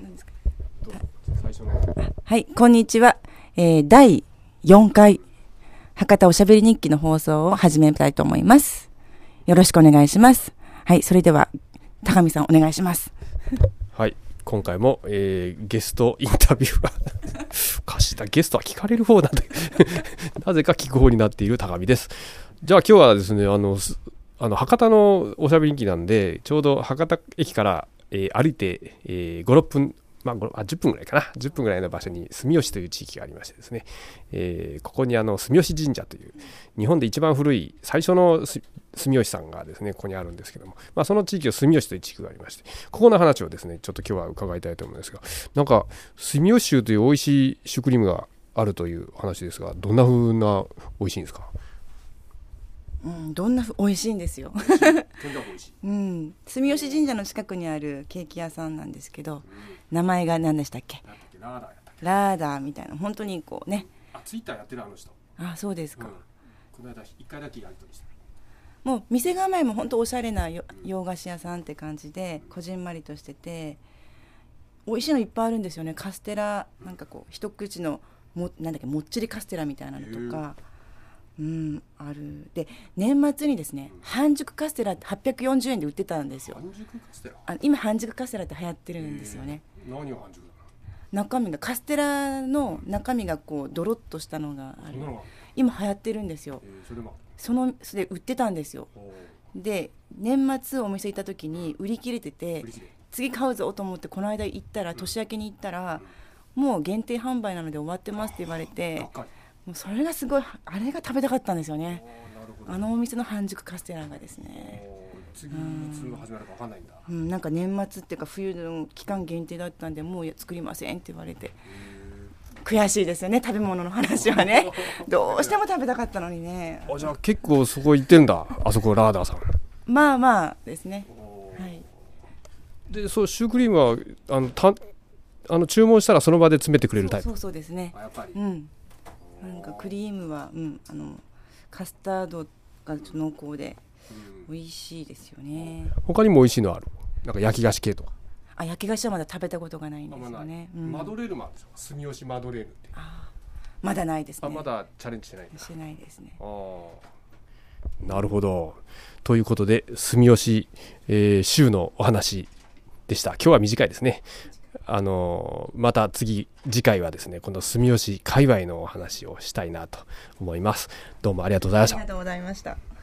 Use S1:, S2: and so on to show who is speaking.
S1: 何ですか？はい、こんにちは。えー第4回、博多おしゃべり日記の放送を始めたいと思います。よろしくお願いします。はい、それでは、高見さんお願いします。
S2: はい今回も、えーゲストインタビュー がかしたゲストは聞かれる方なんで なぜか聞く方になっている高見ですじゃあ今日はですねあのすあの博多のおしゃべり日記なんでちょうど博多駅から、えー歩いて、えー56分まあ、10分ぐらいかな。10分ぐらいの場所に住吉という地域がありましてですね、えーここにあの住吉神社という日本で一番古い最初の住吉さんがですねここにあるんですけども、まあ、その地域を住吉という地区がありまして。ここの話をですねちょっと今日は伺いたいと思うんですが。なんか住吉州という美味しいシュークリームがあるという話ですがどんな風な美味しいんですか？
S1: うん、どんなふ、美味しいんですよ。うん、住吉神社の近くにあるケーキ屋さんなんですけど、名前が何でしたっけ？
S2: ラーダー
S1: みたいな、本当にこうね。
S2: あツイッターやってるあの人、
S1: あ、そうですか。
S2: うん、この間一回だけやりとりした。
S1: もう店構えも本当おしゃれなよ洋菓子屋さんって感じでこじんまりとしてて美味しいのいっぱいあるんですよね。カステラなんかこう一口のもなんだっけ？もっちりカステラみたいなのとかうんある。で年末にですね半熟カステラって840円で売ってたんですよ。
S2: 半熟カステラ？
S1: あ今半熟カステラって流行ってるんですよね。
S2: 何を半熟だ
S1: 中身がカステラの中身がこうドロッとしたのがある。今流行ってるんですよ。
S2: えーそれも
S1: そのそれで売ってたんですよ。
S2: お
S1: で年末お店行った時に売り切れてて次買うぞと思ってこの間行ったら年明けに行ったらもう限定販売なので終わってますって言われてもうそれがすごいあれが食べたかったんですよね。あのお店の半熟カステラがですね、
S2: 次いつ始まるか分かんないんだ。
S1: うん、なんか年末っていうか冬の期間限定だったんでもう作りませんって言われて。悔しいですよね食べ物の話はね。どうしても食べたかったのにね。
S2: あじゃあ結構そこ行ってんだあそこラーダーさん。
S1: まあまあですね。はい。
S2: でそうシュークリームはあのたあの注文したらその場で詰めてくれるタイプ。
S1: そうそうですね。
S2: あやっぱり。
S1: うんなんかクリームは、うん、あのカスタードがちょっと濃厚で美味しいですよね。
S2: 他にも美味しいのある？なんか焼き菓子系とか。
S1: あ焼き菓子はまだ食べたことがないんですよね、うん。
S2: マドレーヌもあるんですよ住吉マドレーヌって。
S1: まだないですね。
S2: あまだチャレンジしてない
S1: してないですね。
S2: あーなるほど。ということで住吉、えー州のお話でした。今日は短いですねあのーまた次次回はですねこの住吉界隈のお話をしたいなと思います。どうもありがとうございました。
S1: ありがとうございました。